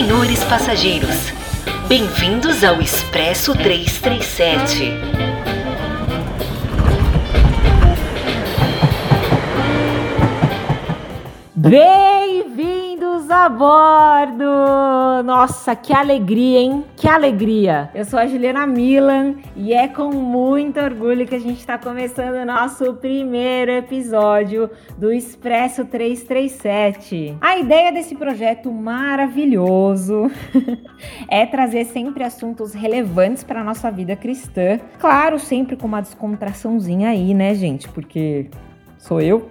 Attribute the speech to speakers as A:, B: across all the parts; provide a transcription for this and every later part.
A: Senhores passageiros, bem-vindos ao Expresso 337.
B: Bem-vindos a bordo! Nossa, que alegria, hein? Que alegria! Eu sou a Juliana Milan e é com muito orgulho que a gente está começando o nosso primeiro episódio do Expresso 337. A ideia desse projeto maravilhoso é trazer sempre assuntos relevantes para nossa vida cristã. Claro, sempre com uma descontraçãozinha aí, né, gente? Porque sou eu.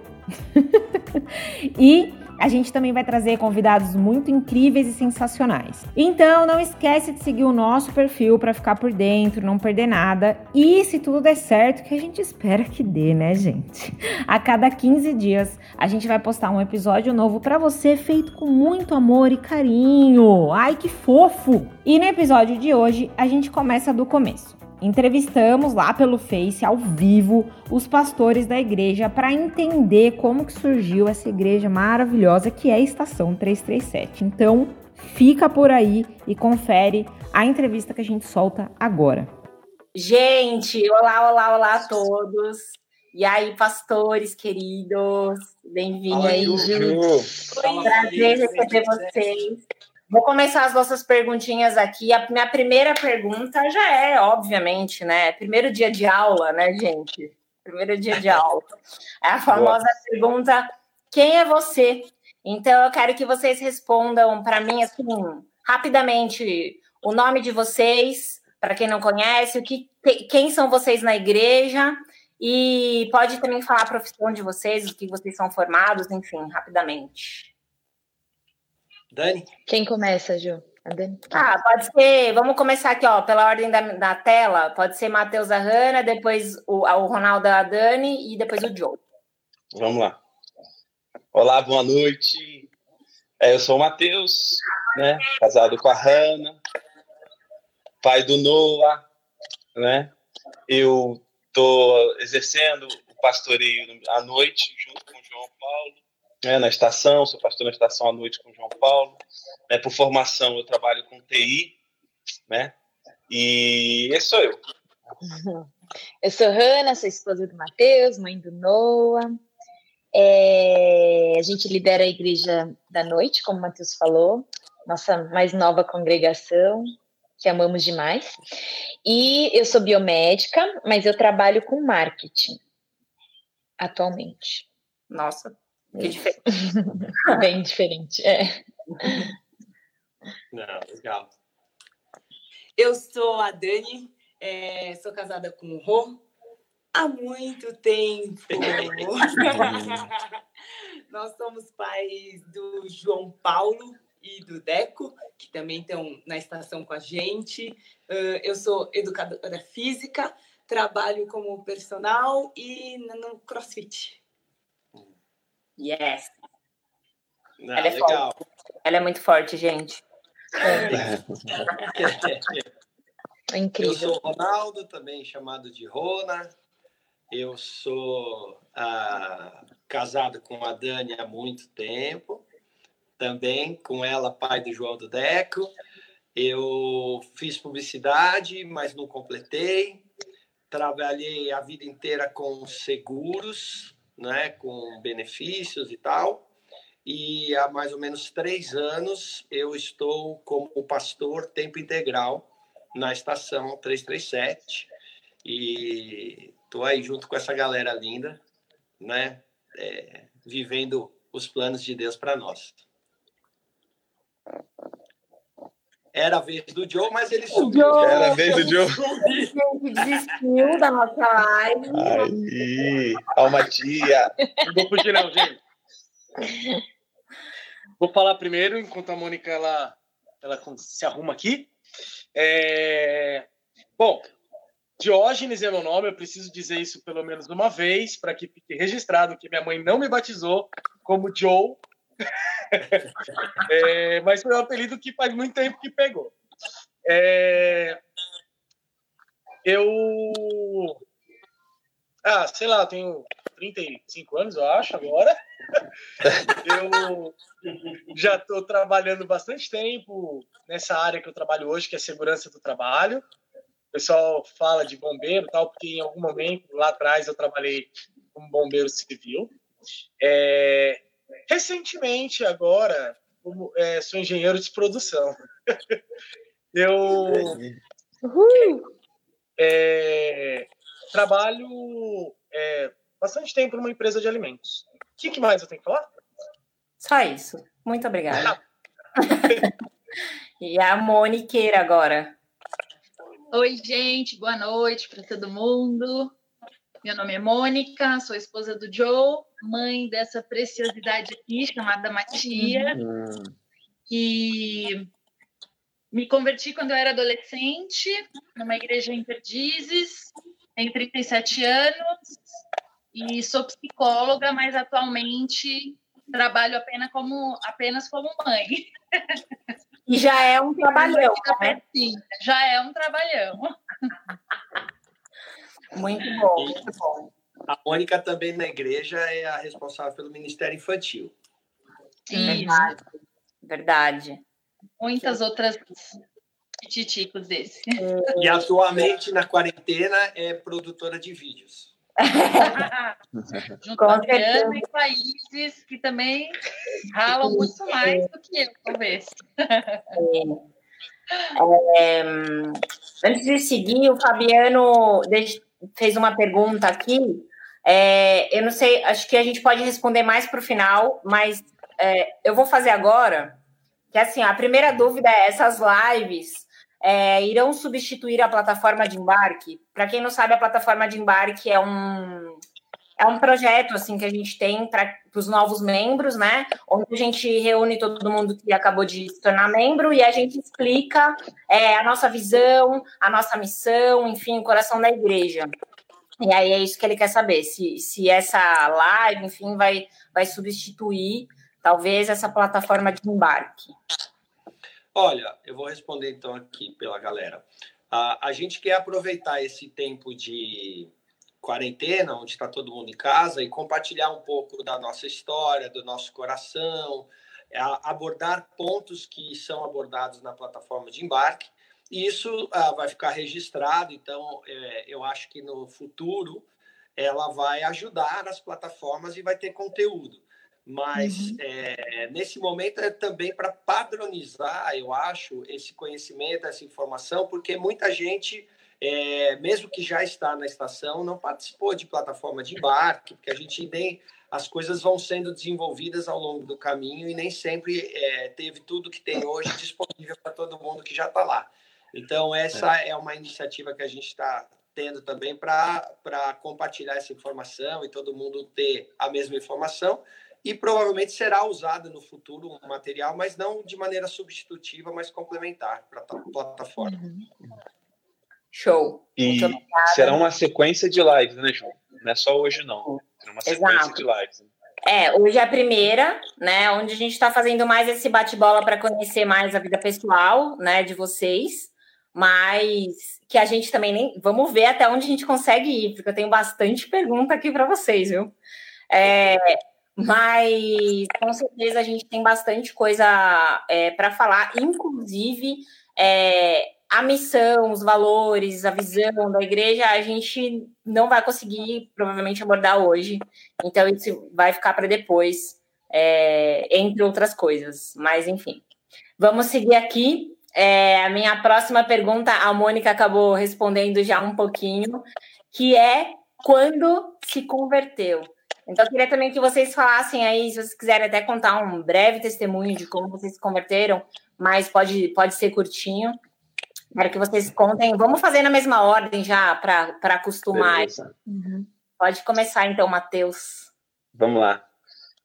B: e a gente também vai trazer convidados muito incríveis e sensacionais. Então, não esquece de seguir o nosso perfil para ficar por dentro, não perder nada. E se tudo der certo, que a gente espera que dê, né, gente? A cada 15 dias, a gente vai postar um episódio novo para você feito com muito amor e carinho. Ai, que fofo! E no episódio de hoje, a gente começa do começo. Entrevistamos lá pelo Face ao vivo os pastores da igreja para entender como que surgiu essa igreja maravilhosa que é a Estação 337. Então, fica por aí e confere a entrevista que a gente solta agora.
C: Gente, olá, olá, olá a todos. E aí, pastores queridos, bem-vindos aí. Foi prazer receber vocês. Vou começar as nossas perguntinhas aqui. A minha primeira pergunta já é, obviamente, né? Primeiro dia de aula, né, gente? Primeiro dia de aula. É a famosa Boa. pergunta: quem é você? Então, eu quero que vocês respondam para mim, assim, rapidamente, o nome de vocês, para quem não conhece, o que, quem são vocês na igreja, e pode também falar a profissão de vocês, o que vocês são formados, enfim, rapidamente.
D: Dani?
E: Quem começa, Ju? A Dani?
C: Ah, pode ser. Vamos começar aqui, ó, pela ordem da, da tela. Pode ser Matheus a Hanna, depois o, o Ronaldo a Dani e depois o Joe.
D: Vamos lá. Olá, boa noite. É, eu sou o Matheus, né? Casado com a Hanna, pai do Noah, né? Eu estou exercendo o pastoreio à noite junto com o João Paulo né, na estação, sou pastor na estação à noite com o João Paulo. Né, por formação, eu trabalho com TI, né? E esse sou eu.
E: Eu sou Hanna, sou esposa do Matheus, mãe do Noah. É, a gente lidera a Igreja da Noite, como o Matheus falou, nossa mais nova congregação, que amamos demais. E eu sou biomédica, mas eu trabalho com marketing atualmente.
C: Nossa, que diferente.
E: Bem diferente, é.
D: Não, legal.
F: Eu sou a Dani, é, sou casada com o Rô há muito tempo. Nós somos pais do João Paulo e do Deco, que também estão na estação com a gente. eu sou educadora física, trabalho como personal e no CrossFit.
C: Yes.
D: Não, ela é legal.
C: forte. Ela é muito forte, gente.
E: É. incrível.
G: Eu sou Ronaldo, também chamado de Rona. Eu sou ah, casado com a Dani há muito tempo. Também com ela, pai do João do Deco. Eu fiz publicidade, mas não completei. Trabalhei a vida inteira com seguros, né, com benefícios e tal. E há mais ou menos três anos eu estou como pastor tempo integral na estação 337 e estou aí junto com essa galera linda, né, é, vivendo os planos de Deus para nós. Era a vez do Joe, mas ele subiu.
C: Joe,
D: Era a vez do Joe.
C: Ele desistiu da nossa live.
D: Aí, alma tia.
H: Não vou fugir não, gente. Vou falar primeiro, enquanto a Mônica ela, ela se arruma aqui. É... Bom, Diógenes é meu nome, eu preciso dizer isso pelo menos uma vez, para que fique registrado que minha mãe não me batizou como Joe, é, mas foi um apelido que faz muito tempo que pegou. É, eu. Ah, sei lá, tenho 35 anos, eu acho, agora. eu já estou trabalhando bastante tempo nessa área que eu trabalho hoje, que é segurança do trabalho. O pessoal fala de bombeiro tal, porque em algum momento lá atrás eu trabalhei como bombeiro civil. É, recentemente, agora, como, é, sou engenheiro de produção. eu é, trabalho é, bastante tempo numa empresa de alimentos. O que, que, mais eu tenho que falar?
C: Só isso. Muito obrigada. e a Moniqueira agora.
I: Oi, gente. Boa noite para todo mundo. Meu nome é Mônica, sou esposa do Joe, mãe dessa preciosidade aqui chamada Matia, uhum. que me converti quando eu era adolescente, numa igreja em Perdizes, tenho 37 anos e sou psicóloga, mas atualmente trabalho apenas como, apenas como mãe.
C: E já é um trabalhão.
I: Né? Já é um trabalhão.
C: Muito bom, muito bom.
G: A Mônica também na igreja é a responsável pelo Ministério Infantil.
C: Sim. Verdade. Verdade.
I: Muitas outras titicos desse.
G: E atualmente na quarentena é produtora de vídeos.
I: Junto com a em países que também ralam muito mais do que eu, talvez.
C: É, antes de seguir, o Fabiano fez uma pergunta aqui. É, eu não sei, acho que a gente pode responder mais para o final, mas é, eu vou fazer agora. Que assim, a primeira dúvida é: essas lives é, irão substituir a plataforma de embarque? Para quem não sabe, a plataforma de embarque é um é um projeto assim que a gente tem para os novos membros, né? Onde a gente reúne todo mundo que acabou de se tornar membro e a gente explica é, a nossa visão, a nossa missão, enfim, o coração da igreja. E aí é isso que ele quer saber, se, se essa live, enfim, vai, vai substituir talvez essa plataforma de embarque.
G: Olha, eu vou responder então aqui pela galera. A, a gente quer aproveitar esse tempo de quarentena, onde está todo mundo em casa, e compartilhar um pouco da nossa história, do nosso coração, abordar pontos que são abordados na plataforma de embarque. E isso ah, vai ficar registrado, então é, eu acho que no futuro ela vai ajudar as plataformas e vai ter conteúdo. Mas uhum. é, nesse momento é também para padronizar, eu acho, esse conhecimento, essa informação, porque muita gente é, mesmo que já está na estação, não participou de plataforma de embarque, porque a gente nem as coisas vão sendo desenvolvidas ao longo do caminho e nem sempre é, teve tudo que tem hoje disponível para todo mundo que já está lá. Então, essa é. é uma iniciativa que a gente está tendo também para compartilhar essa informação e todo mundo ter a mesma informação. E provavelmente será usado no futuro um material, mas não de maneira substitutiva, mas complementar para a plataforma. Uhum.
C: Show.
D: E será uma sequência de lives, né, João? Não é só hoje, não. É uma sequência Exato. de lives. Né?
C: É, hoje é a primeira, né? Onde a gente está fazendo mais esse bate-bola para conhecer mais a vida pessoal, né, de vocês. Mas que a gente também nem. Vamos ver até onde a gente consegue ir, porque eu tenho bastante pergunta aqui para vocês, viu? É, mas com certeza a gente tem bastante coisa é, para falar, inclusive. É, a missão, os valores, a visão da igreja, a gente não vai conseguir provavelmente abordar hoje. Então, isso vai ficar para depois, é, entre outras coisas. Mas, enfim. Vamos seguir aqui. É, a minha próxima pergunta, a Mônica acabou respondendo já um pouquinho, que é quando se converteu. Então, eu queria também que vocês falassem aí, se vocês quiserem até contar um breve testemunho de como vocês se converteram, mas pode, pode ser curtinho. Quero que vocês contem. Vamos fazer na mesma ordem já, para acostumar. Uhum. Pode começar então, Matheus.
D: Vamos lá.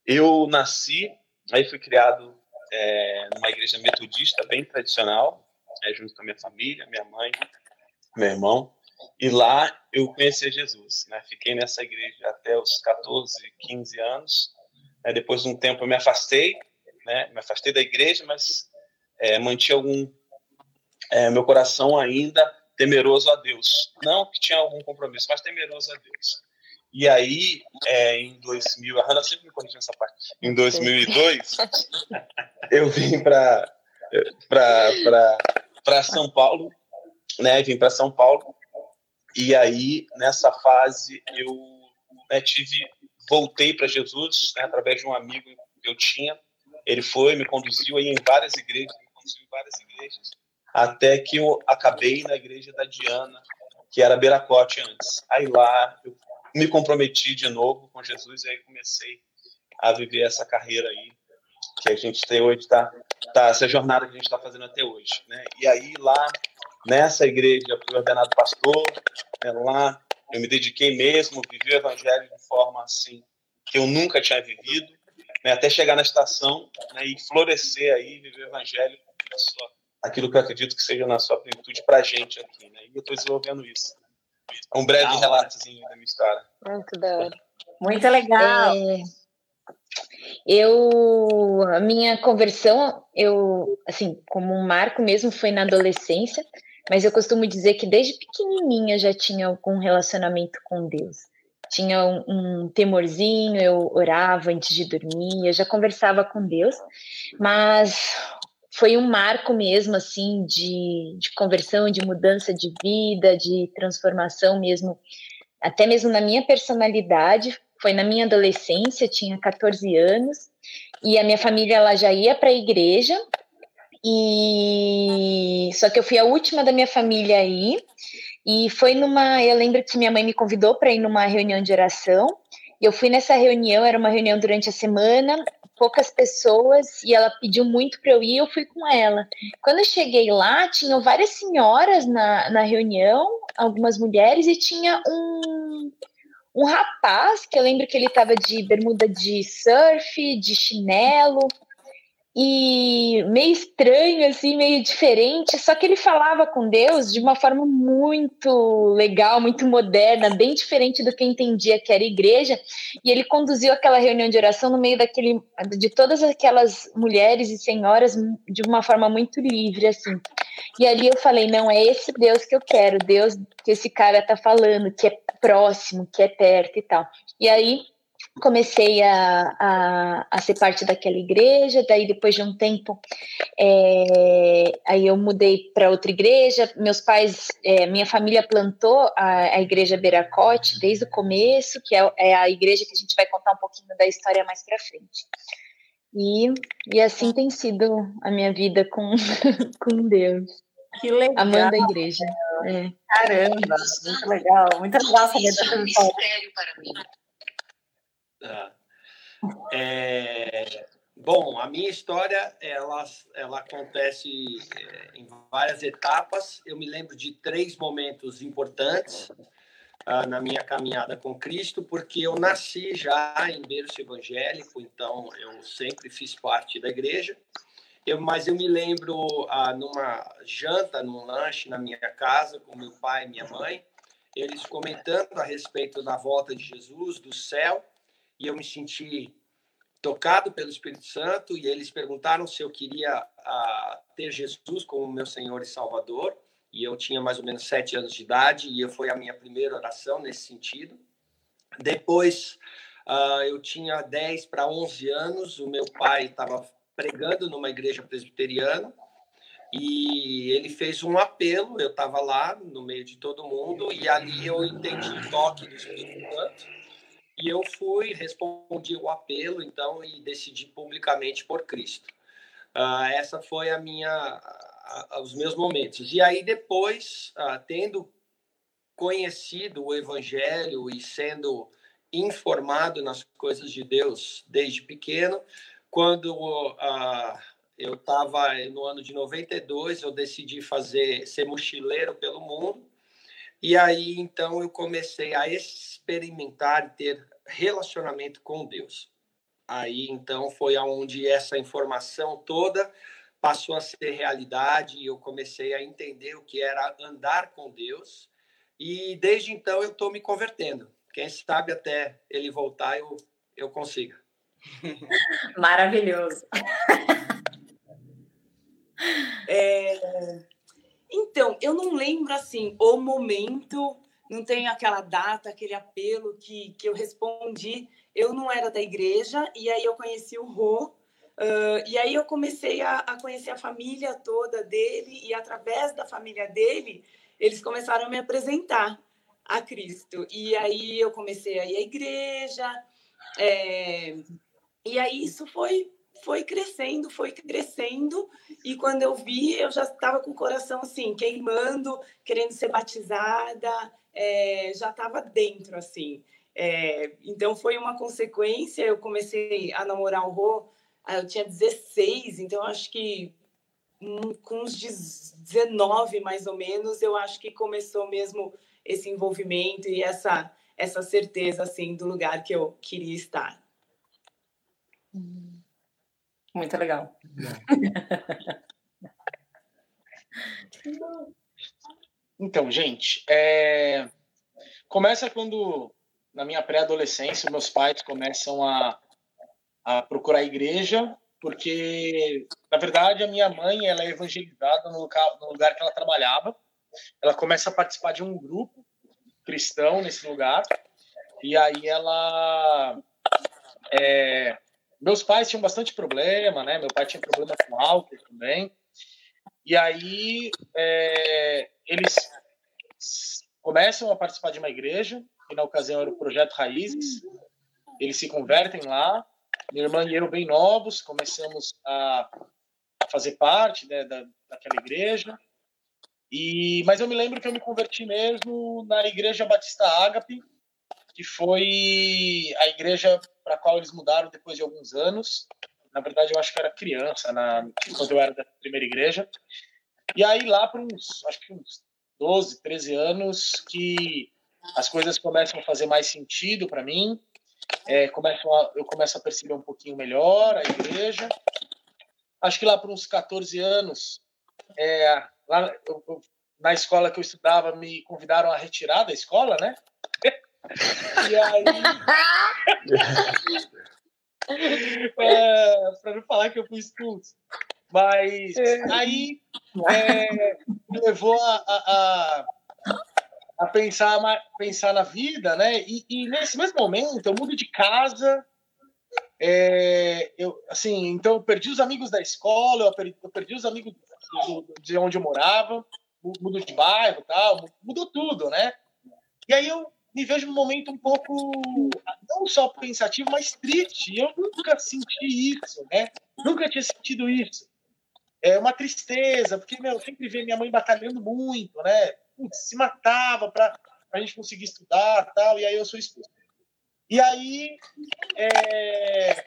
D: Eu nasci, aí fui criado é, numa igreja metodista bem tradicional, é, junto com a minha família, minha mãe, meu irmão. E lá eu conheci Jesus. Né? Fiquei nessa igreja até os 14, 15 anos. É, depois de um tempo eu me afastei, né? me afastei da igreja, mas é, mantinha algum é, meu coração ainda temeroso a Deus. Não que tinha algum compromisso, mas temeroso a Deus. E aí, é, em 2000, a Hanna sempre me corrige nessa parte. Em 2002, eu vim para para São Paulo, né? Vim para São Paulo. E aí, nessa fase, eu né, tive, voltei para Jesus né, através de um amigo que eu tinha. Ele foi, me conduziu aí em várias igrejas, me conduziu em várias igrejas, até que eu acabei na igreja da Diana, que era Beracote antes. Aí lá eu me comprometi de novo com Jesus e aí comecei a viver essa carreira aí que a gente tem hoje, tá, tá essa jornada que a gente está fazendo até hoje, né? E aí lá nessa igreja eu fui ordenado pastor, né, lá eu me dediquei mesmo, vivi o evangelho de forma assim que eu nunca tinha vivido, né, até chegar na estação né, e florescer aí, viver o evangelho, aquilo que eu acredito que seja na sua plenitude para a gente aqui, né? E eu estou desenvolvendo isso. Um breve ah, relatozinho da minha história.
E: Muito da hora.
C: Muito legal.
E: É, eu, a minha conversão, eu, assim, como um marco mesmo foi na adolescência, mas eu costumo dizer que desde pequenininha já tinha algum relacionamento com Deus. Tinha um, um temorzinho, eu orava antes de dormir, eu já conversava com Deus, mas foi um marco mesmo, assim, de, de conversão, de mudança de vida, de transformação mesmo, até mesmo na minha personalidade. Foi na minha adolescência, tinha 14 anos, e a minha família ela já ia para a igreja, e só que eu fui a última da minha família aí, e foi numa. Eu lembro que minha mãe me convidou para ir numa reunião de oração, e eu fui nessa reunião, era uma reunião durante a semana, poucas pessoas e ela pediu muito para eu ir, eu fui com ela. Quando eu cheguei lá, tinham várias senhoras na, na reunião, algumas mulheres, e tinha um, um rapaz que eu lembro que ele estava de bermuda de surf, de chinelo, e meio estranho, assim, meio diferente, só que ele falava com Deus de uma forma muito legal, muito moderna, bem diferente do que entendia que era igreja, e ele conduziu aquela reunião de oração no meio daquele, de todas aquelas mulheres e senhoras de uma forma muito livre, assim. E ali eu falei, não, é esse Deus que eu quero, Deus que esse cara tá falando, que é próximo, que é perto e tal. E aí comecei a, a, a, ser parte daquela igreja, daí depois de um tempo, é, aí eu mudei para outra igreja, meus pais, é, minha família plantou a, a igreja Beracote desde o começo, que é, é, a igreja que a gente vai contar um pouquinho da história mais para frente. E, e assim tem sido a minha vida com, com Deus.
C: Que legal.
E: Amando a igreja.
C: É. Caramba, muito legal. Muito legal saber dessa
I: história. mistério para mim.
G: Tá. É, bom, a minha história ela, ela acontece é, em várias etapas. Eu me lembro de três momentos importantes uh, na minha caminhada com Cristo, porque eu nasci já em berço evangélico, então eu sempre fiz parte da igreja. Eu, mas eu me lembro uh, numa janta, num lanche na minha casa com meu pai e minha mãe, eles comentando a respeito da volta de Jesus do céu e eu me senti tocado pelo Espírito Santo e eles perguntaram se eu queria uh, ter Jesus como meu Senhor e Salvador e eu tinha mais ou menos sete anos de idade e foi a minha primeira oração nesse sentido. Depois uh, eu tinha 10 para 11 anos, o meu pai estava pregando numa igreja presbiteriana e ele fez um apelo, eu estava lá no meio de todo mundo e ali eu entendi o toque do Espírito Santo e eu fui, respondi o apelo, então, e decidi publicamente por Cristo. Uh, essa foi a minha, uh, os meus momentos. E aí depois, uh, tendo conhecido o Evangelho e sendo informado nas coisas de Deus desde pequeno, quando eu estava no ano de 92, eu decidi fazer ser mochileiro pelo mundo e aí, então, eu comecei a experimentar e ter relacionamento com Deus. Aí, então, foi aonde essa informação toda passou a ser realidade e eu comecei a entender o que era andar com Deus. E desde então eu estou me convertendo. Quem sabe até ele voltar eu, eu consiga.
C: Maravilhoso.
F: É, eu não lembro assim o momento não tenho aquela data, aquele apelo que, que eu respondi. Eu não era da igreja, e aí eu conheci o Rô, uh, e aí eu comecei a, a, conhecer a família toda dele, e através da família dele, eles começaram a me apresentar a Cristo. E aí eu comecei a ir à igreja, é, e aí isso foi foi crescendo, foi crescendo, e quando eu vi, eu já estava com o coração assim, queimando, querendo ser batizada, é, já estava dentro, assim. É, então foi uma consequência, eu comecei a namorar o Rô, eu tinha 16, então acho que com uns 19 mais ou menos, eu acho que começou mesmo esse envolvimento e essa, essa certeza assim do lugar que eu queria estar.
C: Muito legal.
H: Então, gente, é... começa quando, na minha pré-adolescência, meus pais começam a, a procurar a igreja, porque, na verdade, a minha mãe ela é evangelizada no lugar, no lugar que ela trabalhava. Ela começa a participar de um grupo cristão nesse lugar, e aí ela. É... meus pais tinham bastante problema, né? Meu pai tinha problema com álcool também. E aí é, eles começam a participar de uma igreja, que na ocasião era o Projeto Raízes. Eles se convertem lá. Minha irmã e eu, bem novos, começamos a, a fazer parte né, da, daquela igreja. E, mas eu me lembro que eu me converti mesmo na Igreja Batista Ágape, que foi a igreja para a qual eles mudaram depois de alguns anos. Na verdade, eu acho que era criança na, quando eu era da primeira igreja. E aí, lá para uns, acho que uns 12, 13 anos, que as coisas começam a fazer mais sentido para mim. É, a, eu começo a perceber um pouquinho melhor a igreja. Acho que lá por uns 14 anos, é, lá, eu, eu, na escola que eu estudava, me convidaram a retirar da escola, né? e aí. é, para não falar que eu fui expulso. Mas é. aí é, me levou a, a, a, pensar, pensar na vida, né? E, e, nesse mesmo momento eu mudo de casa. É, eu, assim, então eu perdi os amigos da escola, eu perdi, eu perdi os amigos do, de onde eu morava, mudo de bairro, tal, mudou tudo, né? E aí eu me vejo num momento um pouco não só pensativo, mas triste. Eu nunca senti isso, né? Nunca tinha sentido isso. É uma tristeza, porque meu, eu sempre vi minha mãe batalhando muito, né? Putz, se matava para a gente conseguir estudar, tal. E aí eu sou expulso. E aí é...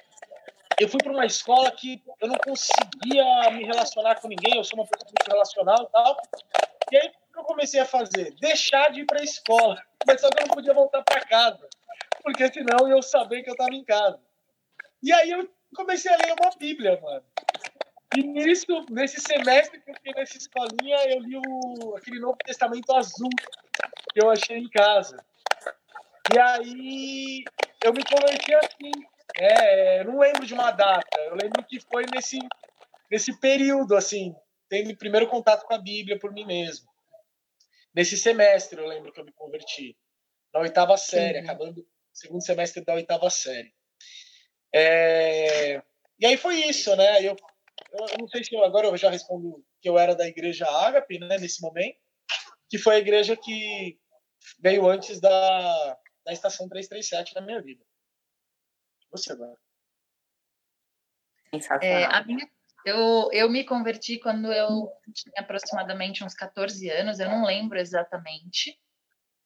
H: eu fui para uma escola que eu não conseguia me relacionar com ninguém. Eu sou uma pessoa muito relacional, tal. E aí que eu comecei a fazer? Deixar de ir para a escola. Mas só que eu não podia voltar para casa, porque senão eu sabia que eu estava em casa. E aí eu comecei a ler uma Bíblia, mano. E nisso, nesse semestre que eu fiquei nessa escolinha, eu li o, aquele Novo Testamento azul que eu achei em casa. E aí eu me converti assim. É, não lembro de uma data, eu lembro que foi nesse, nesse período, assim, tendo primeiro contato com a Bíblia por mim mesmo. Nesse semestre, eu lembro que eu me converti. Na oitava série, Sim. acabando o segundo semestre da oitava série. É... E aí foi isso, né? Eu, eu não sei se eu, agora eu já respondo que eu era da igreja Ágape, né, nesse momento, que foi a igreja que veio antes da, da estação 337 na minha vida. Você agora.
I: É, a minha eu, eu me converti quando eu tinha aproximadamente uns 14 anos, eu não lembro exatamente,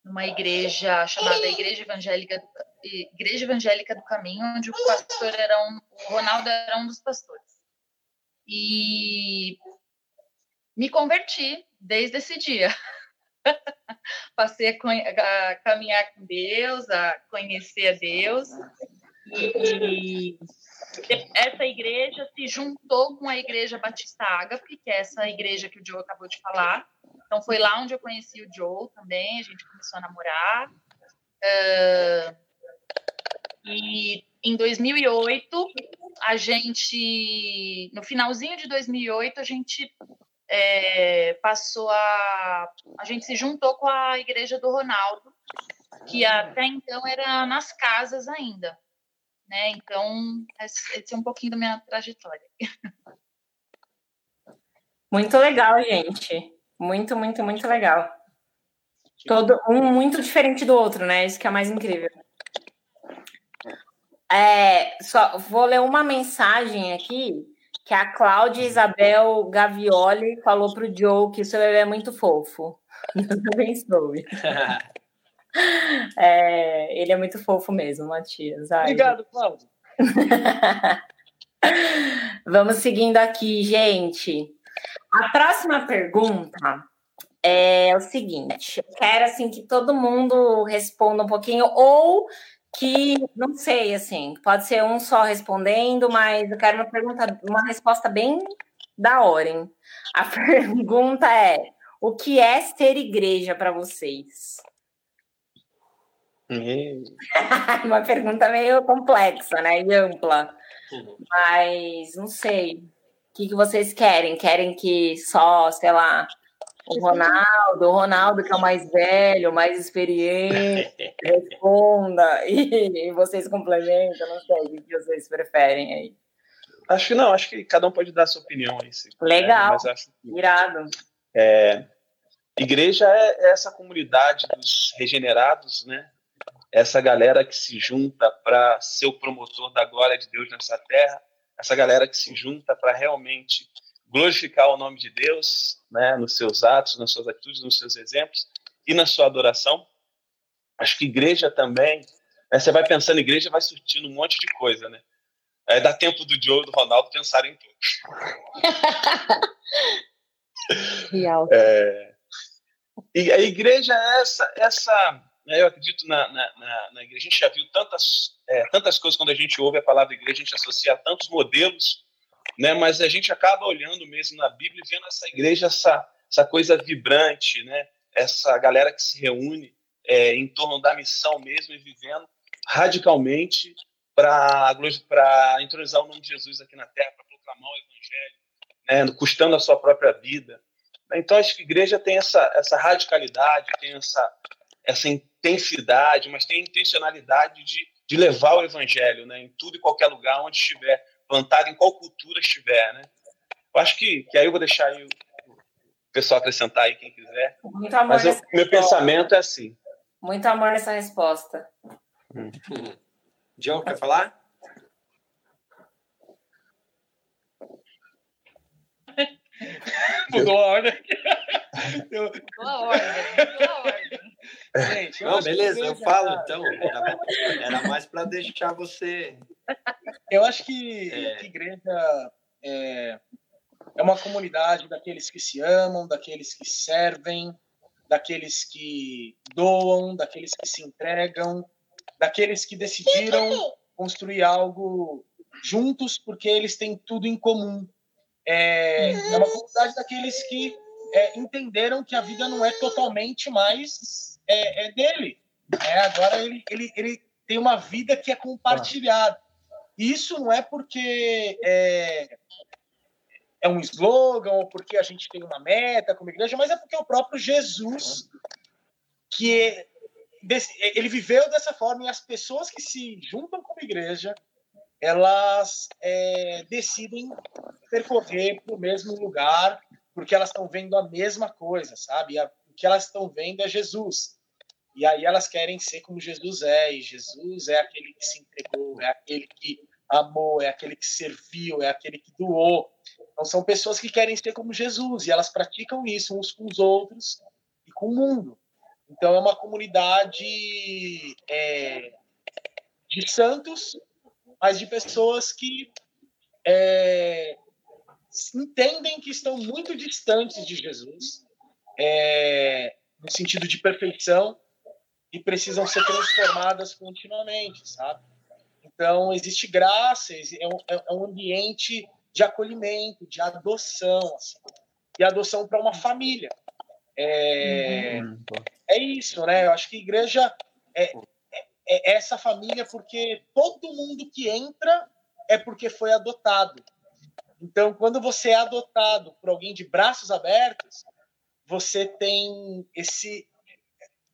I: numa igreja chamada Igreja Evangélica igreja Evangélica do Caminho, onde o pastor era um, o Ronaldo era um dos pastores. E me converti desde esse dia. Passei a, a, caminhar com Deus, a conhecer a Deus. E essa igreja se juntou com a igreja Batista Ágape, que é essa igreja que o Joe acabou de falar. Então foi lá onde eu conheci o Joe também, a gente começou a namorar. Uh, e em 2008, a gente, no finalzinho de 2008, a gente é, passou a. A gente se juntou com a igreja do Ronaldo, que até então era nas casas ainda. Né? Então, esse é um pouquinho da minha trajetória.
C: Muito legal, gente. Muito, muito, muito legal. Todo um muito diferente do outro, né? Isso que é mais incrível. É, só vou ler uma mensagem aqui que a Cláudia Isabel Gavioli falou para o Joe que o seu bebê é muito fofo. Deus abençoe. É, ele é muito fofo mesmo, Matias.
H: Ai, Obrigado, Cláudia.
C: Vamos seguindo aqui, gente. A próxima pergunta é o seguinte: eu quero assim que todo mundo responda um pouquinho, ou que não sei, assim, pode ser um só respondendo, mas eu quero uma pergunta, uma resposta bem da hora, hein? A pergunta é: o que é ser igreja para vocês? uma pergunta meio complexa, né? E ampla. Uhum. Mas não sei. O que, que vocês querem? Querem que só, sei lá, o Ronaldo, o Ronaldo que é o mais velho, o mais experiente, responda e, e vocês complementam, não sei o que vocês preferem aí.
D: Acho que não, acho que cada um pode dar a sua opinião aí.
C: Legal, mas acho que, irado.
D: É, igreja é essa comunidade dos regenerados, né? Essa galera que se junta para ser o promotor da glória de Deus nessa terra, essa galera que se junta para realmente glorificar o nome de Deus, né, nos seus atos, nas suas atitudes, nos seus exemplos e na sua adoração. Acho que igreja também, né, você vai pensando igreja, vai surtindo um monte de coisa, né? É, dá tempo do Joe e do Ronaldo pensarem em tudo.
E: Real.
D: É, e a igreja é essa, essa eu acredito na, na, na, na, igreja. A gente já viu tantas, é, tantas coisas quando a gente ouve a palavra igreja, a gente associa a tantos modelos né? Mas a gente acaba olhando mesmo na Bíblia e vendo essa igreja, essa, essa coisa vibrante, né? Essa galera que se reúne é, em torno da missão mesmo e vivendo radicalmente para entronizar o nome de Jesus aqui na Terra, para proclamar o Evangelho, né? custando a sua própria vida. Então, acho que a igreja tem essa, essa radicalidade, tem essa, essa intensidade, mas tem a intencionalidade de, de levar o Evangelho né? em tudo e qualquer lugar onde estiver plantado em qual cultura estiver, né? Eu acho que, que aí eu vou deixar aí o pessoal acrescentar aí quem quiser.
C: Muito amor
D: Mas eu, meu pensamento é assim.
C: Muito amor nessa resposta.
G: Hum. Diogo, quer falar?
H: Mudou a ordem.
I: Mudou a ordem. Mudou a ordem.
G: Gente, Não, beleza, eu falo então. Era, era mais para deixar você
H: eu acho que, é. que igreja é, é uma comunidade daqueles que se amam, daqueles que servem, daqueles que doam, daqueles que se entregam, daqueles que decidiram construir algo juntos porque eles têm tudo em comum. É, é uma comunidade daqueles que é, entenderam que a vida não é totalmente mais é, é dele. É, agora ele, ele, ele tem uma vida que é compartilhada. Isso não é porque é, é um slogan ou porque a gente tem uma meta como igreja, mas é porque o próprio Jesus que é, ele viveu dessa forma e as pessoas que se juntam como igreja elas é, decidem percorrer para o mesmo lugar porque elas estão vendo a mesma coisa, sabe? O que elas estão vendo é Jesus. E aí elas querem ser como Jesus é, e Jesus é aquele que se entregou, é aquele que amou, é aquele que serviu, é aquele que doou. Então são pessoas que querem ser como Jesus e elas praticam isso uns com os outros e com o mundo. Então é uma comunidade é, de santos, mas de pessoas que é, entendem que estão muito distantes de Jesus, é, no sentido de perfeição, e precisam ser transformadas continuamente, sabe? Então, existe graça, é um, é, é um ambiente de acolhimento, de adoção, assim, e adoção para uma família. É, uhum. é isso, né? Eu acho que a igreja é, é, é, essa família porque todo mundo que entra é porque foi adotado. Então, quando você é adotado por alguém de braços abertos, você tem esse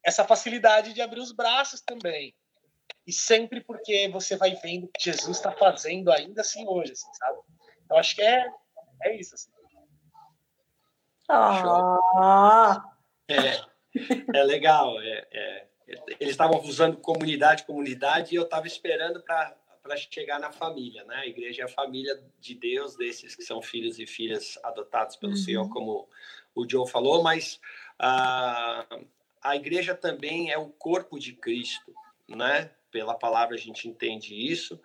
H: essa facilidade de abrir os braços também. E sempre porque você vai vendo o que Jesus está fazendo ainda assim hoje, assim, sabe? Eu acho que é, é isso. Assim.
C: Oh.
G: É, é legal. É, é, eles estavam usando comunidade, comunidade, e eu estava esperando para chegar na família, né? A igreja é a família de Deus, desses que são filhos e filhas adotados pelo uhum. Senhor, como o Joe falou, mas a, a igreja também é o corpo de Cristo, né? pela palavra a gente entende isso,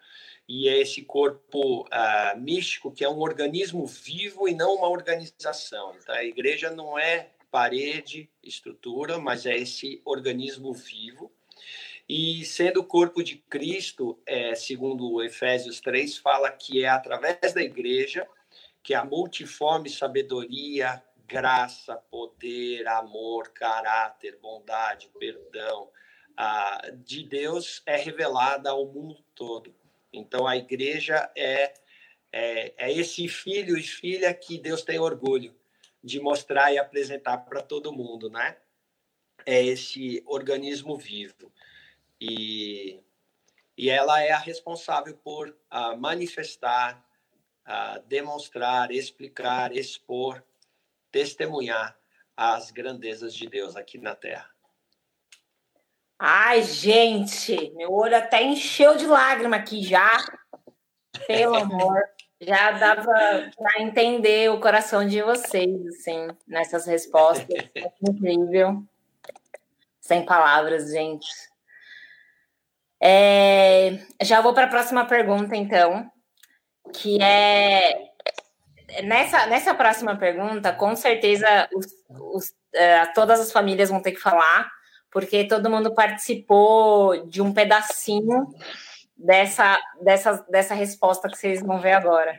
G: e é esse corpo uh, místico que é um organismo vivo e não uma organização. Tá? A igreja não é parede, estrutura, mas é esse organismo vivo. E sendo o corpo de Cristo, é, segundo Efésios 3, fala que é através da igreja que a multiforme sabedoria, graça, poder, amor, caráter, bondade, perdão, ah, de Deus é revelada ao mundo todo. Então, a igreja é, é, é esse filho e filha que Deus tem orgulho de mostrar e apresentar para todo mundo, né? É esse organismo vivo. E, e ela é a responsável por uh, manifestar, uh, demonstrar, explicar, expor, testemunhar as grandezas de Deus aqui na Terra.
C: Ai, gente, meu olho até encheu de lágrima aqui já. Pelo amor. Já dava para entender o coração de vocês, assim, nessas respostas. Incrível. Sem palavras, gente. É, já vou para a próxima pergunta, então, que é nessa, nessa próxima pergunta, com certeza os, os, uh, todas as famílias vão ter que falar porque todo mundo participou de um pedacinho dessa, dessa, dessa resposta que vocês vão ver agora.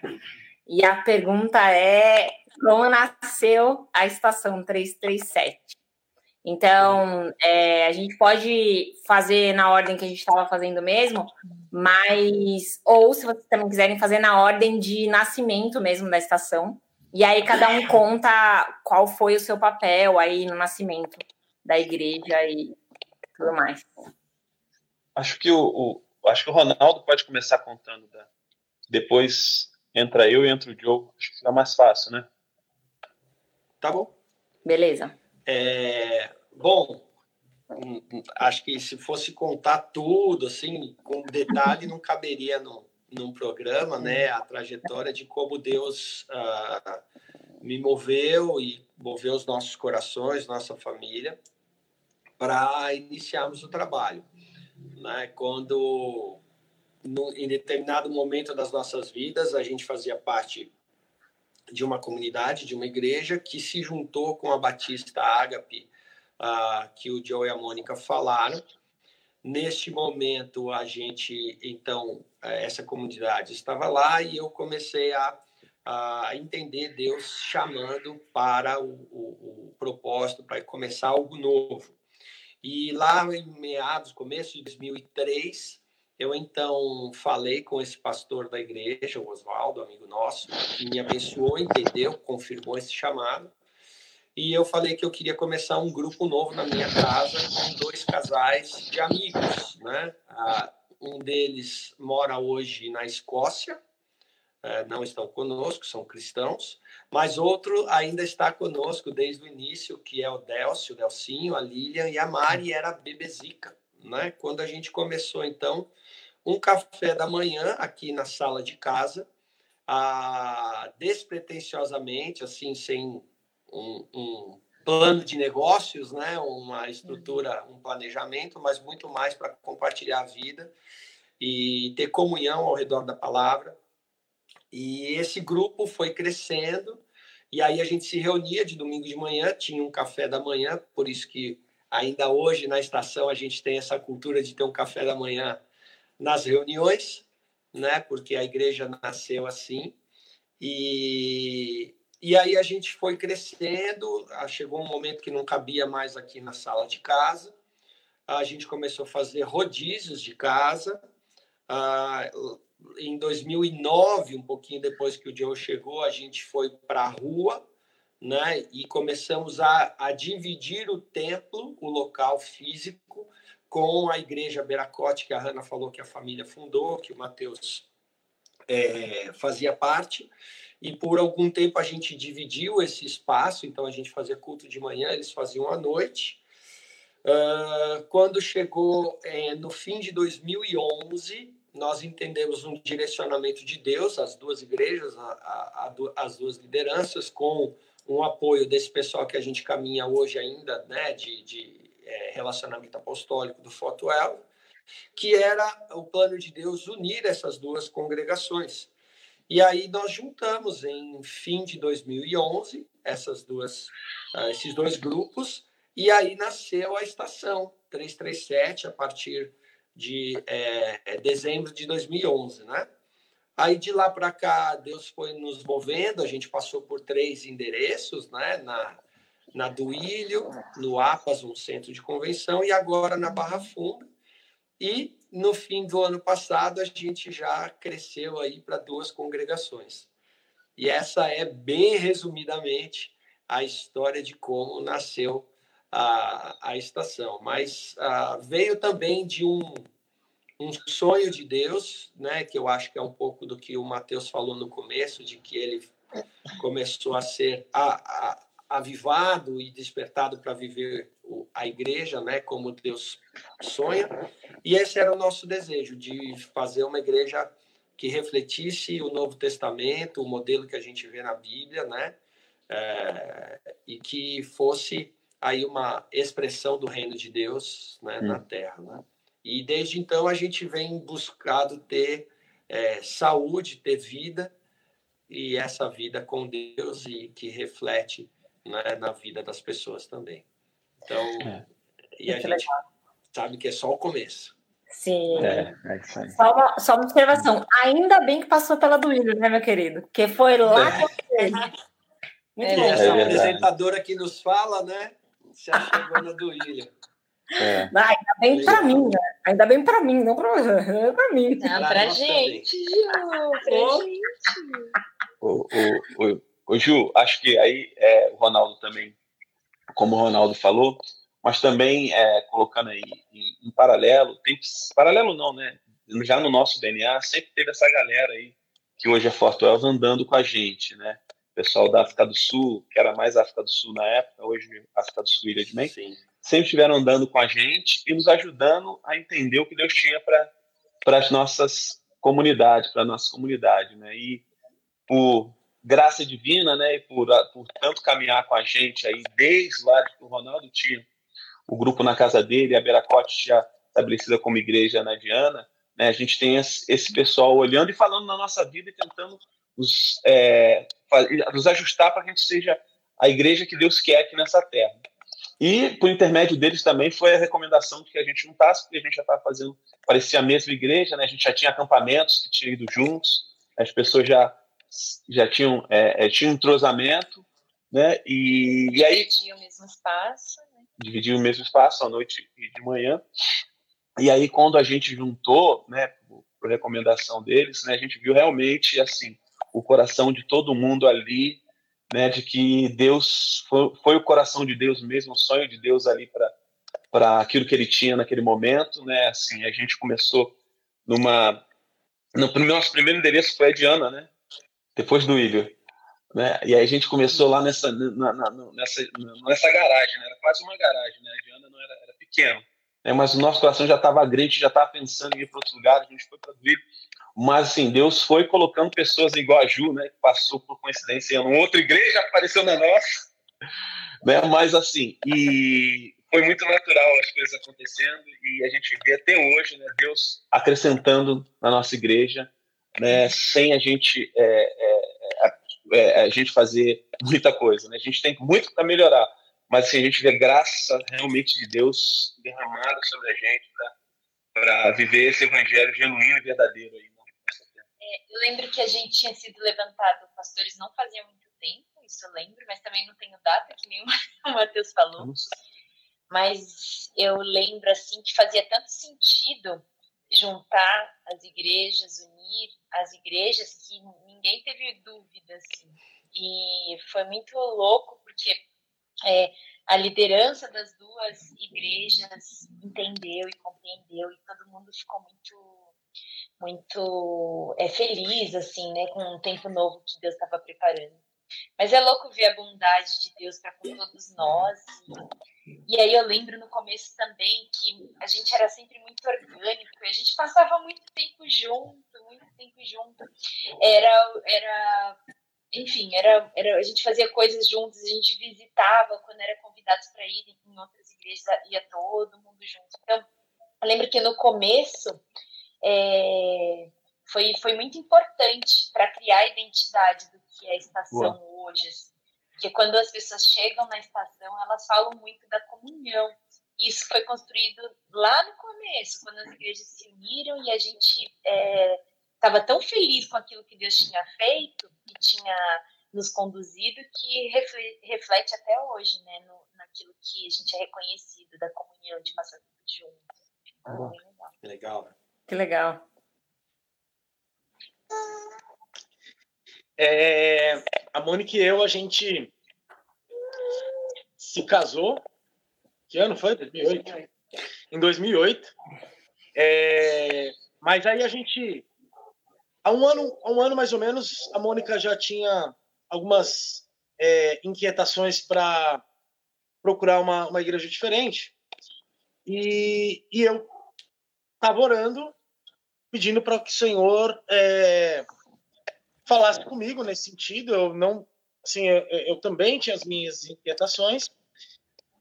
C: E a pergunta é: como nasceu a estação 337? Então, é, a gente pode fazer na ordem que a gente estava fazendo mesmo, mas. Ou se vocês também quiserem fazer na ordem de nascimento mesmo da estação. E aí cada um conta qual foi o seu papel aí no nascimento da igreja e tudo mais.
D: Acho que o, o acho que o Ronaldo pode começar contando. Da... Depois entra eu e entra o Joe. Acho que fica mais fácil, né?
G: Tá bom.
C: Beleza.
G: É, bom, hum, hum, acho que se fosse contar tudo, assim, com detalhe, não caberia no, num programa, né? A trajetória de como Deus uh, me moveu e moveu os nossos corações, nossa família para iniciarmos o trabalho. Né? Quando, no, em determinado momento das nossas vidas, a gente fazia parte de uma comunidade, de uma igreja que se juntou com a Batista Ágape, uh, que o Joe e a Mônica falaram. Neste momento, a gente, então, eh, essa comunidade estava lá e eu comecei a, a entender Deus chamando para o, o, o propósito, para começar algo novo. E lá em meados, começo de 2003, eu então falei com esse pastor da igreja, o Oswaldo, amigo nosso, que me abençoou, entendeu, confirmou esse chamado. E eu falei que eu queria começar um grupo novo na minha casa com dois casais de amigos, né? Ah, um deles mora hoje na Escócia, é, não estão conosco, são cristãos, mas outro ainda está conosco desde o início, que é o Delcio, o Delcinho, a Lilian e a Mari era bebezica, né? Quando a gente começou, então, um café da manhã aqui na sala de casa, a, despretensiosamente, assim, sem um, um plano de negócios, né? Uma estrutura, um planejamento, mas muito mais para compartilhar a vida e ter comunhão ao redor da palavra e esse grupo foi crescendo, e aí a gente se reunia de domingo de manhã, tinha um café da manhã, por isso que ainda hoje na estação a gente tem essa cultura de ter um café da manhã nas reuniões, né? Porque a igreja nasceu assim. E, e aí a gente foi crescendo, ah, chegou um momento que não cabia mais aqui na sala de casa. A gente começou a fazer rodízios de casa. Ah, em 2009, um pouquinho depois que o Joe chegou, a gente foi para a rua, né? E começamos a, a dividir o templo, o local físico, com a igreja Beracote, que a Hanna falou que a família fundou, que o Mateus é, fazia parte. E por algum tempo a gente dividiu esse espaço, então a gente fazia culto de manhã, eles faziam à noite. Uh, quando chegou é, no fim de 2011, nós entendemos um direcionamento de Deus, as duas igrejas, a, a, a, as duas lideranças, com um apoio desse pessoal que a gente caminha hoje ainda, né, de, de é, relacionamento apostólico do Fotoel, que era o plano de Deus unir essas duas congregações. E aí nós juntamos em fim de 2011 essas duas, uh, esses dois grupos e aí nasceu a estação 337 a partir de é, dezembro de 2011, né? Aí de lá para cá Deus foi nos movendo, a gente passou por três endereços, né? Na, na Duílio, no APAS, um centro de convenção, e agora na Barra Funda. E no fim do ano passado a gente já cresceu aí para duas congregações. E essa é bem resumidamente a história de como nasceu a, a estação. Mas uh, veio também de um, um sonho de Deus, né, que eu acho que é um pouco do que o Mateus falou no começo, de que ele começou a ser a, a, avivado e despertado para viver a igreja, né, como Deus sonha. E esse era o nosso desejo de fazer uma igreja que refletisse o Novo Testamento, o modelo que a gente vê na Bíblia, né, é, e que fosse aí uma expressão do reino de Deus, né, hum. na Terra, né. E desde então a gente vem buscado ter é, saúde, ter vida e essa vida com Deus e que reflete né, na vida das pessoas também. Então, é. e a gente sabe que é só o começo.
C: Sim. É, é só, uma, só uma observação. Ainda bem que passou pela do William, né, meu querido? Porque foi lá é. que
G: Muito é, bom. Essa é apresentadora que nos fala, né? Se achegou na do William.
C: É. ainda bem para mim, né? Ainda bem para mim, não para mim.
E: Não, para gente, Ju, pra gente.
D: O, o, o, o Ju, acho que aí é, o Ronaldo também, como o Ronaldo falou, mas também é, colocando aí em, em, paralelo, tem paralelo não, né? Já no nosso DNA sempre teve essa galera aí que hoje é Forte Wells andando com a gente, né? pessoal da África do Sul, que era mais África do Sul na época, hoje África do Sul, Ilha de Man, sempre estiveram andando com a gente e nos ajudando a entender o que Deus tinha para as nossas comunidades, para a nossa comunidade, né? E por graça divina, né, e por, por tanto caminhar com a gente aí desde lá que o Ronaldo tinha o grupo na casa dele, a Beracote já estabelecida como igreja na Diana, né, a gente tem esse pessoal olhando e falando na nossa vida e tentando nos, é, nos ajustar para que a gente seja a igreja que Deus quer aqui nessa terra. E, por intermédio deles também, foi a recomendação de que a gente juntasse, porque a gente já estava fazendo, parecia a mesma igreja, né? a gente já tinha acampamentos que tinha ido juntos, as pessoas já, já tinham, é, é, tinham entrosamento, né? E, e aí...
E: Dividiam o mesmo espaço. Né?
D: Dividiam o mesmo espaço, à noite e de manhã. E aí, quando a gente juntou, né, por recomendação deles, né, a gente viu realmente, assim, o coração de todo mundo ali, né, de que Deus foi, foi o coração de Deus mesmo, o sonho de Deus ali para para aquilo que ele tinha naquele momento, né? Assim, a gente começou numa no nosso primeiro endereço foi a Diana, né? Depois do Ilho, né? E aí a gente começou lá nessa na, na, nessa nessa garagem, né? Era quase uma garagem, né? A Diana não era, era pequeno, né? Mas o nosso coração já estava grande, já estava pensando em ir para outro lugar. A gente foi para o Ilho mas, assim, Deus foi colocando pessoas igual a Ju, né? Que passou por coincidência em outra igreja, apareceu na nossa. Né? Mas, assim, e foi muito natural as coisas acontecendo e a gente vê até hoje, né? Deus acrescentando na nossa igreja, né? Sem a gente, é, é, é, a gente fazer muita coisa, né? A gente tem muito para melhorar, mas assim, a gente vê graça realmente de Deus derramada sobre a gente para viver esse evangelho genuíno e verdadeiro aí.
E: É, eu lembro que a gente tinha sido levantado, pastores não fazia muito tempo, isso eu lembro, mas também não tenho data, que nem o Matheus falou. Mas eu lembro, assim, que fazia tanto sentido juntar as igrejas, unir as igrejas, que ninguém teve dúvida, assim. E foi muito louco, porque é, a liderança das duas igrejas entendeu e compreendeu, e todo mundo ficou muito muito é, feliz, assim, né, com um tempo novo que Deus estava preparando. Mas é louco ver a bondade de Deus para com todos nós. E, e, aí eu lembro no começo também que a gente era sempre muito orgânico, a gente passava muito tempo junto, muito tempo junto. Era, era enfim, era, era, a gente fazia coisas juntos, a gente visitava quando era convidados para ir em outras igrejas, ia todo mundo junto. Então, eu lembro que no começo é, foi, foi muito importante para criar a identidade do que é a estação Boa. hoje. Porque quando as pessoas chegam na estação, elas falam muito da comunhão. Isso foi construído lá no começo, quando as igrejas se uniram e a gente estava é, tão feliz com aquilo que Deus tinha feito e tinha nos conduzido que reflete até hoje, né, no, naquilo que a gente é reconhecido da comunhão de passar tudo junto.
G: Então, que legal, né?
B: Que legal.
H: É, a Mônica e eu, a gente se casou. Que ano foi? 2008. Em 2008. É, mas aí a gente. Há um, ano, há um ano mais ou menos, a Mônica já tinha algumas é, inquietações para procurar uma, uma igreja diferente. E, e eu estava orando, pedindo para que o Senhor é, falasse comigo nesse sentido. Eu não, assim, eu, eu, também tinha as minhas inquietações,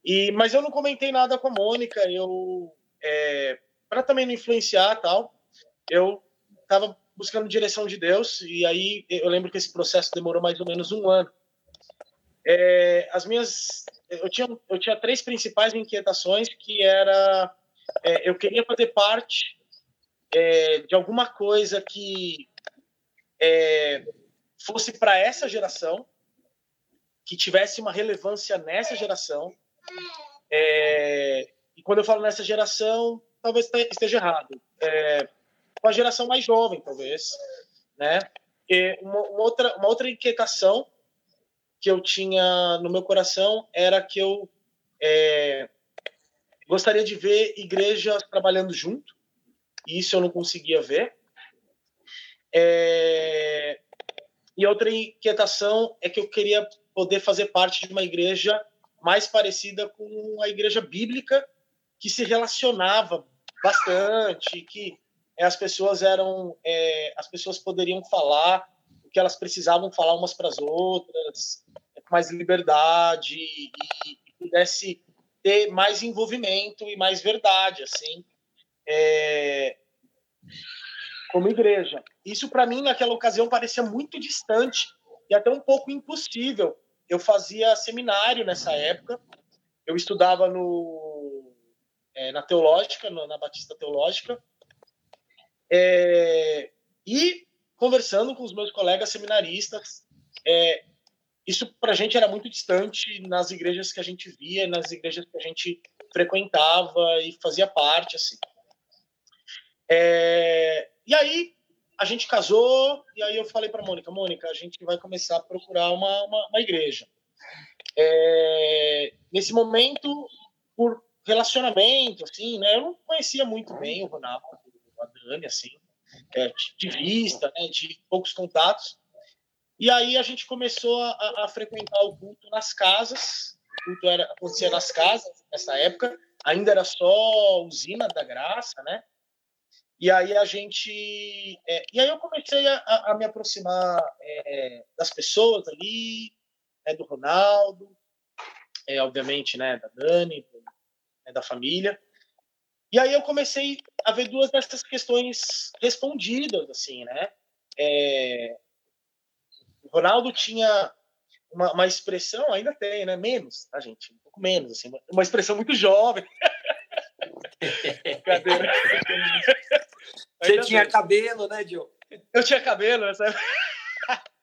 H: e mas eu não comentei nada com a Mônica. Eu, é, para também não influenciar tal, eu estava buscando direção de Deus e aí eu lembro que esse processo demorou mais ou menos um ano. É, as minhas, eu tinha, eu tinha três principais inquietações que era, é, eu queria fazer parte é, de alguma coisa que é, fosse para essa geração, que tivesse uma relevância nessa geração. É, e quando eu falo nessa geração, talvez esteja errado. É, com a geração mais jovem, talvez. Né? Uma, uma, outra, uma outra inquietação que eu tinha no meu coração era que eu é, gostaria de ver igrejas trabalhando junto, e isso eu não conseguia ver. É... E outra inquietação é que eu queria poder fazer parte de uma igreja mais parecida com a igreja bíblica, que se relacionava bastante, que as pessoas eram, é, as pessoas poderiam falar o que elas precisavam falar umas para as outras, com mais liberdade e, e, pudesse ter mais envolvimento e mais verdade, assim, é, como igreja. Isso para mim naquela ocasião parecia muito distante e até um pouco impossível. Eu fazia seminário nessa época. Eu estudava no é, na teológica, na Batista Teológica, é, e conversando com os meus colegas seminaristas, é, isso para a gente era muito distante nas igrejas que a gente via, nas igrejas que a gente frequentava e fazia parte, assim. É, e aí a gente casou, e aí eu falei para Mônica, Mônica, a gente vai começar a procurar uma, uma, uma igreja. É, nesse momento, por relacionamento, assim, né, eu não conhecia muito bem o Ronaldo, a Dani, assim, é, de vista, né, de poucos contatos. E aí a gente começou a, a frequentar o culto nas casas. O culto era, acontecia nas casas nessa época. Ainda era só usina da graça, né? E aí a gente. É, e aí eu comecei a, a me aproximar é, das pessoas ali, né, do Ronaldo, é, obviamente, né, da Dani, do, né, da família. E aí eu comecei a ver duas dessas questões respondidas, assim, né? É, o Ronaldo tinha uma, uma, expressão, ainda tem, né? Menos, tá, gente? Um pouco menos, assim, uma expressão muito jovem.
G: Cadê? Você tinha cabelo, né, Diogo?
H: Eu tinha cabelo, sabe?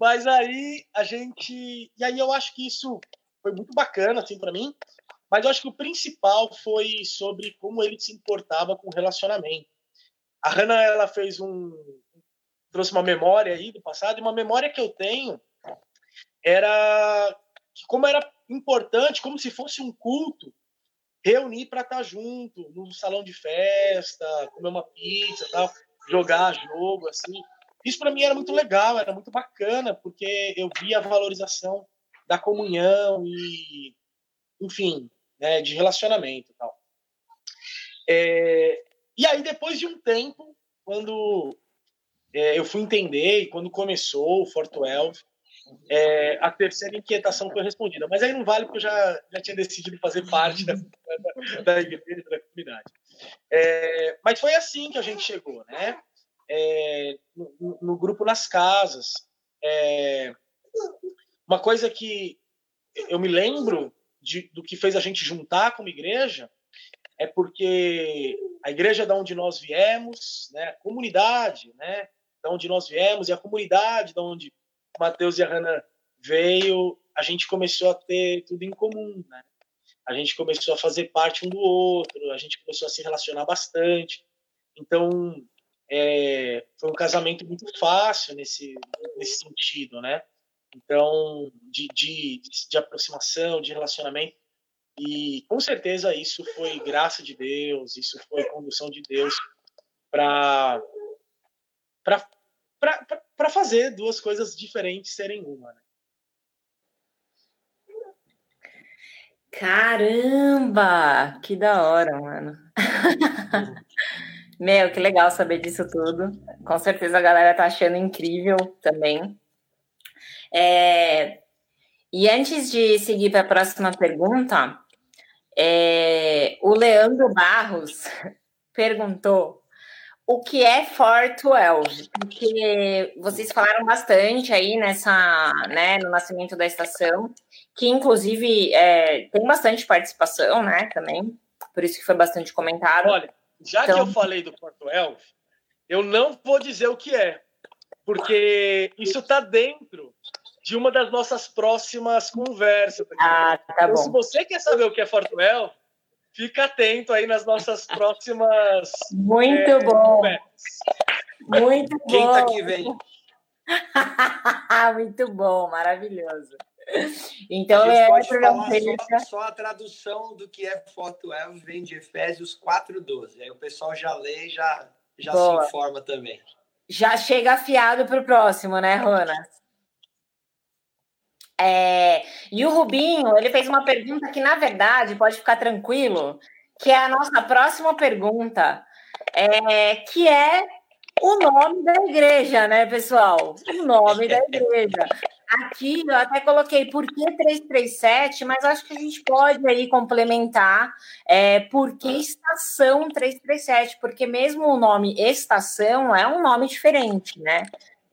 H: Mas aí a gente. E aí eu acho que isso foi muito bacana, assim, para mim. Mas eu acho que o principal foi sobre como ele se importava com o relacionamento. a Hannah ela fez um trouxe uma memória aí do passado e uma memória que eu tenho era que como era importante, como se fosse um culto, reunir para estar tá junto, num salão de festa, comer uma pizza, tal, jogar jogo assim. Isso para mim era muito legal, era muito bacana, porque eu via a valorização da comunhão e, enfim, né, de relacionamento e tal. É, e aí, depois de um tempo, quando é, eu fui entender, quando começou o Fort 12, é, a terceira inquietação foi respondida. Mas aí não vale, porque eu já, já tinha decidido fazer parte da, da, da igreja, da comunidade. É, mas foi assim que a gente chegou, né? É, no, no, grupo nas casas. É, uma coisa que eu me lembro de, do que fez a gente juntar como igreja é porque a igreja da onde nós viemos, né, a comunidade, né, da onde nós viemos e a comunidade da onde Mateus e a Hannah veio, a gente começou a ter tudo em comum, né? A gente começou a fazer parte um do outro, a gente começou a se relacionar bastante. Então, é, foi um casamento muito fácil nesse, nesse sentido, né? Então, de, de, de aproximação, de relacionamento. E com certeza isso foi graça de Deus, isso foi condução de Deus para para fazer duas coisas diferentes serem uma. Né?
C: Caramba! Que da hora, mano. Meu, que legal saber disso tudo. Com certeza a galera tá achando incrível também. É... E antes de seguir para a próxima pergunta, é... o Leandro Barros perguntou o que é For 12? Porque vocês falaram bastante aí nessa, né, no nascimento da estação, que inclusive é, tem bastante participação, né, também, por isso que foi bastante comentado.
H: Olha, já então... que eu falei do For 12, eu não vou dizer o que é, porque isso está dentro de uma das nossas próximas conversas.
C: Ah, tá então, bom.
H: se você quer saber o que é For 12, fica atento aí nas nossas próximas.
C: Muito é, bom. Muito bom.
G: Quem tá aqui vem.
C: Muito bom, maravilhoso. Então,
G: a gente é pode falar só, só, a tradução do que é foto é vem de Efésios 4:12. Aí o pessoal já lê e já, já se informa também.
C: Já chega afiado para o próximo, né, Rona? É, e o Rubinho, ele fez uma pergunta que, na verdade, pode ficar tranquilo, que é a nossa próxima pergunta, é, que é o nome da igreja, né, pessoal? O nome da igreja. Aqui eu até coloquei por que 337, mas acho que a gente pode aí complementar é, por que estação 337, porque mesmo o nome estação é um nome diferente, né?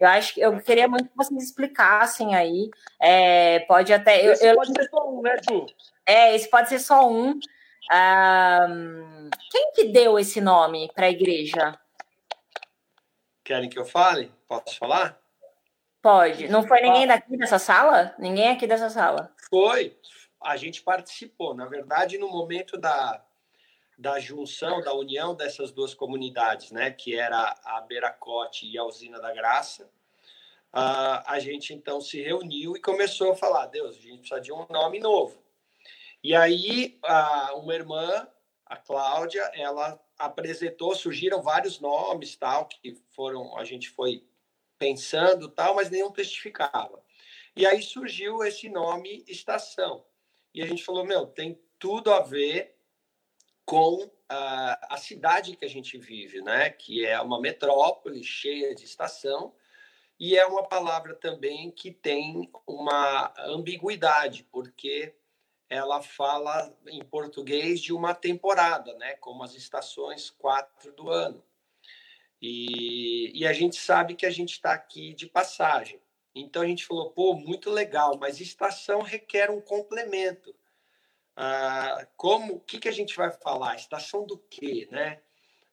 C: Eu acho que eu queria muito que vocês explicassem aí. É, pode até.
H: Esse eu, pode ser só um, né, Ju?
C: É, esse pode ser só um. Um, quem que deu esse nome para a igreja?
G: Querem que eu fale? Posso falar?
C: Pode. Não foi ninguém daqui dessa sala? Ninguém aqui dessa sala?
G: Foi. A gente participou. Na verdade, no momento da, da junção, da união dessas duas comunidades, né, que era a Beracote e a Usina da Graça, uh, a gente então se reuniu e começou a falar: Deus, a gente precisa de um nome novo. E aí, uh, uma irmã, a Cláudia, ela apresentou, surgiram vários nomes, tal, que foram, a gente foi pensando, tal, mas nenhum testificava. E aí surgiu esse nome Estação. E a gente falou: meu, tem tudo a ver com a, a cidade que a gente vive, né? que é uma metrópole cheia de estação, e é uma palavra também que tem uma ambiguidade, porque ela fala em português de uma temporada, né? como as estações quatro do ano. E, e a gente sabe que a gente está aqui de passagem. Então a gente falou, pô, muito legal, mas estação requer um complemento. Ah, como, o que, que a gente vai falar? Estação do quê, né?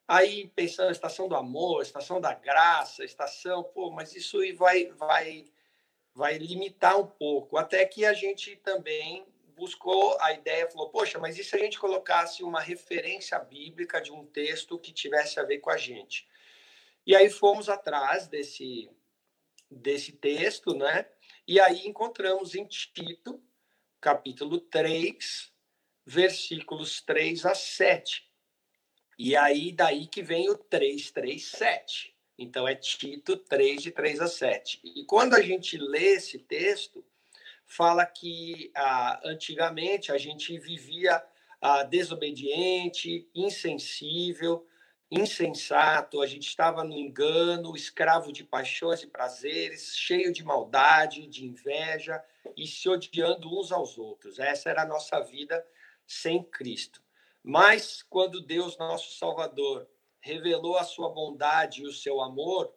G: Aí pensando, estação do amor, estação da graça, estação, pô, mas isso vai, vai, vai limitar um pouco. Até que a gente também buscou a ideia, falou, poxa, mas e se a gente colocasse uma referência bíblica de um texto que tivesse a ver com a gente? E aí fomos atrás desse, desse texto, né? E aí encontramos em Tito, capítulo 3, versículos 3 a 7. E aí daí que vem o 337. Então é Tito 3 de 3 a 7. E quando a gente lê esse texto, fala que ah, antigamente a gente vivia ah, desobediente, insensível, insensato, a gente estava no engano, escravo de paixões e prazeres, cheio de maldade, de inveja e se odiando uns aos outros. Essa era a nossa vida sem Cristo. Mas quando Deus, nosso Salvador, revelou a sua bondade e o seu amor,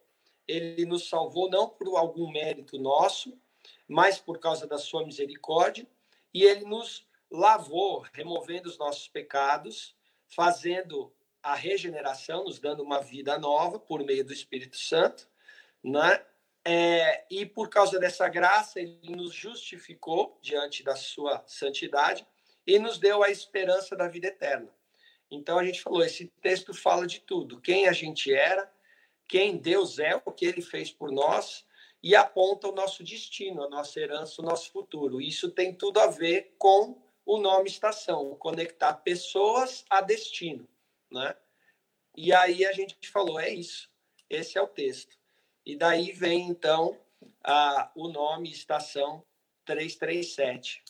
G: ele nos salvou não por algum mérito nosso, mas por causa da sua misericórdia, e ele nos lavou, removendo os nossos pecados, fazendo a regeneração, nos dando uma vida nova por meio do Espírito Santo, né? É, e por causa dessa graça, ele nos justificou diante da sua santidade e nos deu a esperança da vida eterna. Então a gente falou, esse texto fala de tudo, quem a gente era, quem Deus é, o que ele fez por nós e aponta o nosso destino, a nossa herança, o nosso futuro. Isso tem tudo a ver com o nome estação, conectar pessoas a destino né? E aí a gente falou, é isso, esse é o texto. E daí vem, então, a, o nome Estação 337.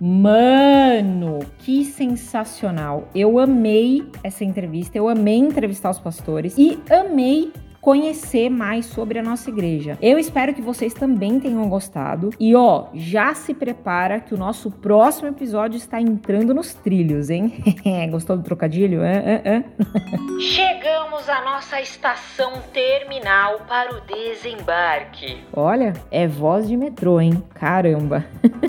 C: Mano, que sensacional! Eu amei essa entrevista, eu amei entrevistar os pastores e amei conhecer mais sobre a nossa igreja. Eu espero que vocês também tenham gostado. E ó, já se prepara que o nosso próximo episódio está entrando nos trilhos, hein? Gostou do trocadilho?
J: Chegamos à nossa estação terminal para o desembarque.
C: Olha, é voz de metrô, hein? Caramba!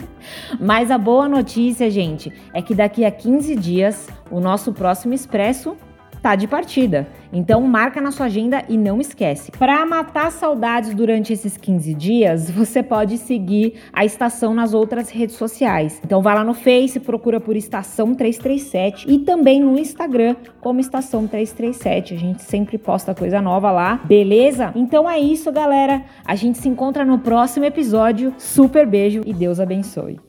C: Mas a boa notícia, gente, é que daqui a 15 dias o nosso próximo expresso tá de partida. Então marca na sua agenda e não esquece. Para matar saudades durante esses 15 dias, você pode seguir a estação nas outras redes sociais. Então vai lá no Face, procura por Estação 337 e também no Instagram como Estação 337. A gente sempre posta coisa nova lá, beleza? Então é isso, galera. A gente se encontra no próximo episódio. Super beijo e Deus abençoe.